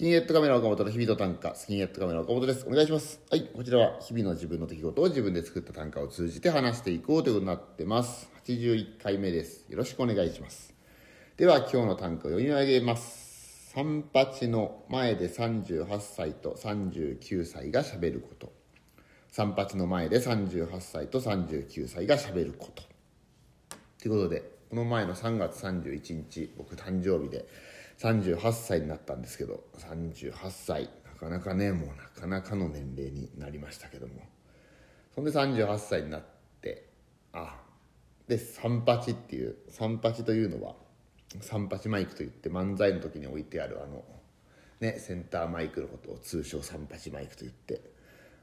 キンヘッドカメラ岡本の日々の短歌、スキンヘッドカメラ岡本です。お願いします。はい、こちらは日々の自分の出来事を自分で作った短歌を通じて話していこうということになってます。81回目です。よろしくお願いします。では今日の短歌を読み上げます。三八の前で38歳と39歳がしゃべること。三八の前で38歳と39歳がしゃべること。ということでこの前の3月31日僕誕生日で38歳になったんですけど38歳なかなかねもうなかなかの年齢になりましたけども。そんで38歳になってあで三八っていう三八というのは三八マイクといって漫才の時に置いてあるあのねセンターマイクのことを通称三八マイクと言って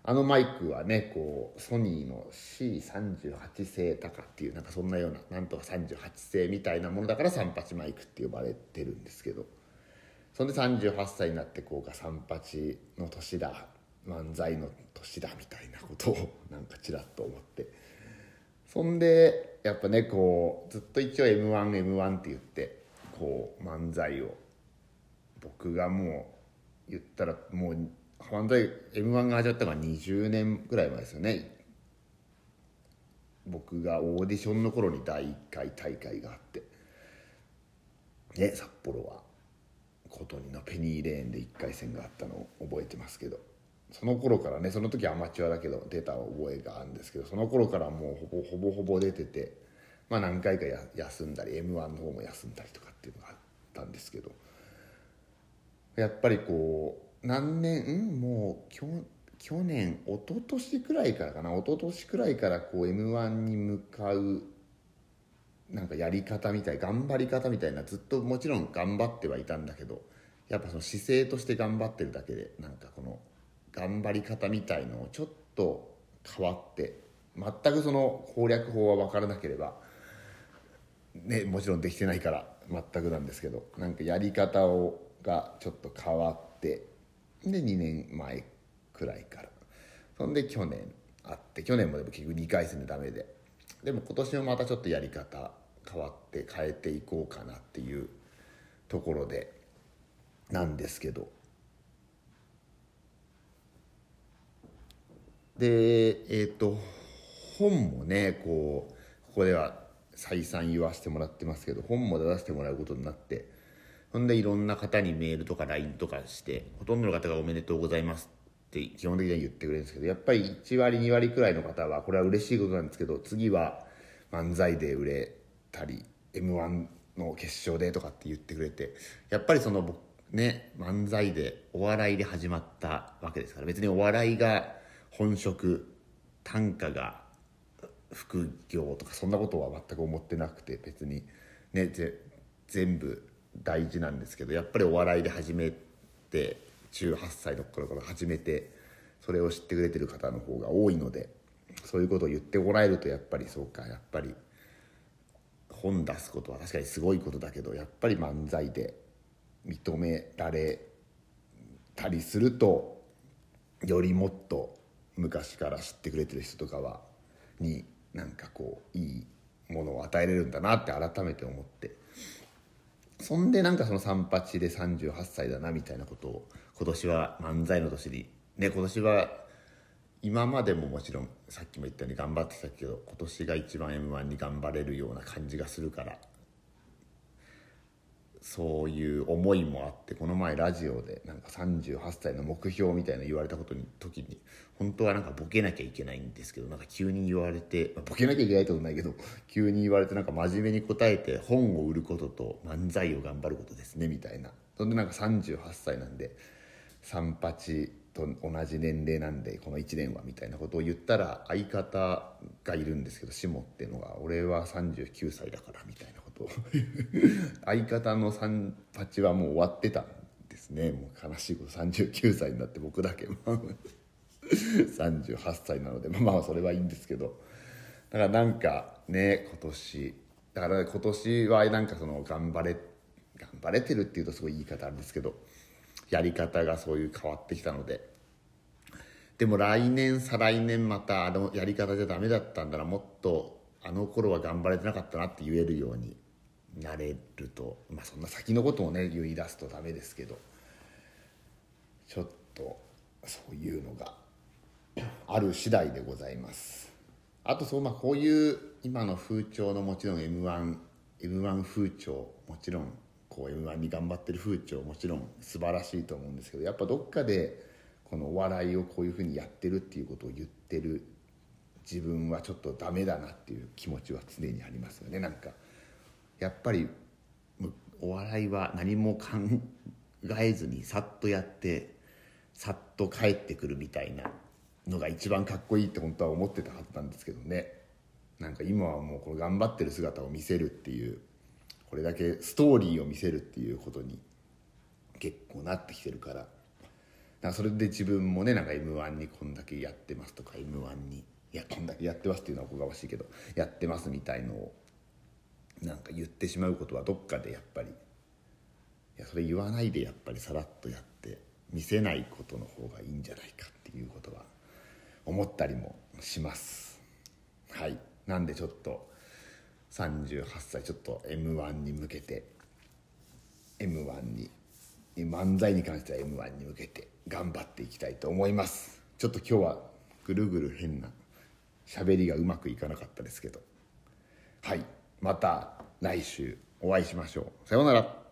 あのマイクはねこうソニーの C38 製タカっていうなんかそんなようななんとか38製みたいなものだから38マイクって呼ばれてるんですけど。そんで38歳になってこうか38の年だ漫才の年だみたいなことをなんかちらっと思って。そんでやっぱねこうずっと一応 m 1 m 1って言ってこう漫才を僕がもう言ったらもう漫才 m 1が始まったのが20年ぐらい前ですよね。僕がオーディションの頃に第1回大会があって。ね札幌は。琴似のペニーレーンで1回戦があったのを覚えてますけど。その頃からねその時アマチュアだけど出た覚えがあるんですけどその頃からもうほぼほぼほぼ出ててまあ何回かや休んだり m 1の方も休んだりとかっていうのがあったんですけど。やっぱりこう何年？もう去去年一昨年くらいからかな？一昨年くらいからこう m 1に向かうなんかやり方みたい頑張り方みたいなずっともちろん頑張ってはいたんだけどやっぱその姿勢として頑張ってるだけでなんかこの頑張り方みたいのをちょっと変わって全くその攻略法は分からなければねもちろんできてないから全くなんですけどなんかやり方をがちょっと変わってで2年前くらいから。そんで去年あって去年もでも結局2回戦でダメで。でも今年もまたちょっとやり方変わって変えていこうかなっていうところでなんですけど。でえっ、と本もねこうここでは再三言わせてもらってますけど本も出させてもらうことになってほんでいろんな方にメールとか LINE とかしてほとんどの方が「おめでとうございます」って基本的には言ってくれるんですけどやっぱり1割2割くらいの方はこれは嬉しいことなんですけど次は漫才で売れたり m 1の決勝でとかって言ってくれてやっぱりそのね漫才でお笑いで始まったわけですから別にお笑いが本職短歌が副業とかそんなことは全く思ってなくて別にね全部大事なんですけどやっぱりお笑いで始めて18歳の頃から始めてそれを知ってくれてる方の方が多いのでそういうことを言ってもらえるとやっぱりそうかやっぱり本出すことは確かにすごいことだけどやっぱり漫才で認められたりするとよりもっと昔から知ってくれてる人とかはになんかこういいものを与えれるんだなって改めて思ってそんでなんかその三八で38歳だなみたいなことを今年は漫才の年に。ね今年は今までももちろんさっきも言ったように頑張ってたけど今年が一番 m 1に頑張れるような感じがするから。そういう思いもあってこの前ラジオでなんか38歳の目標みたいな言われたことに時に本当はなんかボケなきゃいけないんですけどなんか急に言われてまあボケなきゃいけないってことないけど急に言われてなんか真面目に答えて本を売ることと漫才を頑張ることですねみたいな。そんでなんか38歳なんで三八と同じ年齢なんでこの1年はみたいなことを言ったら相方がいるんですけど下っていうのが俺は39歳だからみたいなを 相方の三八はもう終わってたんですね。もう悲しいこと39歳になって僕だけ。38歳なので。まあそれはいいんですけど。だからなんかね今年。だから今年はなんかその頑張れ頑張れてるっていうとすごい言い方あるんですけど。やり方がそういう変わってきたので。でも来年再来年またあのやり方じゃダメだったんだな。もっとあの頃は頑張れてなかったなって言えるように。なれるとまあそんな先のことをね言い出すとダメですけどちょっとそういうのがある次第でございます。あとそうまあこういう今の風潮のもちろん m 1 m 1風潮もちろんこう m 1に頑張ってる風潮もちろん素晴らしいと思うんですけどやっぱどっかでこのお笑いをこういうふうにやってるっていうことを言ってる自分はちょっとダメだなっていう気持ちは常にありますよね。なんかやっぱりお笑いは何も考えずにさっとやってさっと帰ってくるみたいなのが一番かっこいいって本当は思ってたはずなんですけどね。なんか今はもうこの頑張ってる姿を見せるっていうこれだけストーリーを見せるっていうことに結構なってきてるから。かそれで自分もねなんか m 1にこんだけやってますとか m 1にいやこんだけやってますっていうのはおこがましいけどやってますみたいのをなんか言ってしまうことはどっかでやっぱりいやそれ言わないでやっぱりさらっとやって見せないことの方がいいんじゃないかっていうことは思ったりもします。はい。なんでちょっと38歳ちょっと m 1に向けて m 1に漫才に関しては m 1に向けて頑張っていきたいと思います。ちょっと今日はぐるぐる変な喋りがうまくいかなかったですけど。はい。また来週お会いしましょう。さようなら。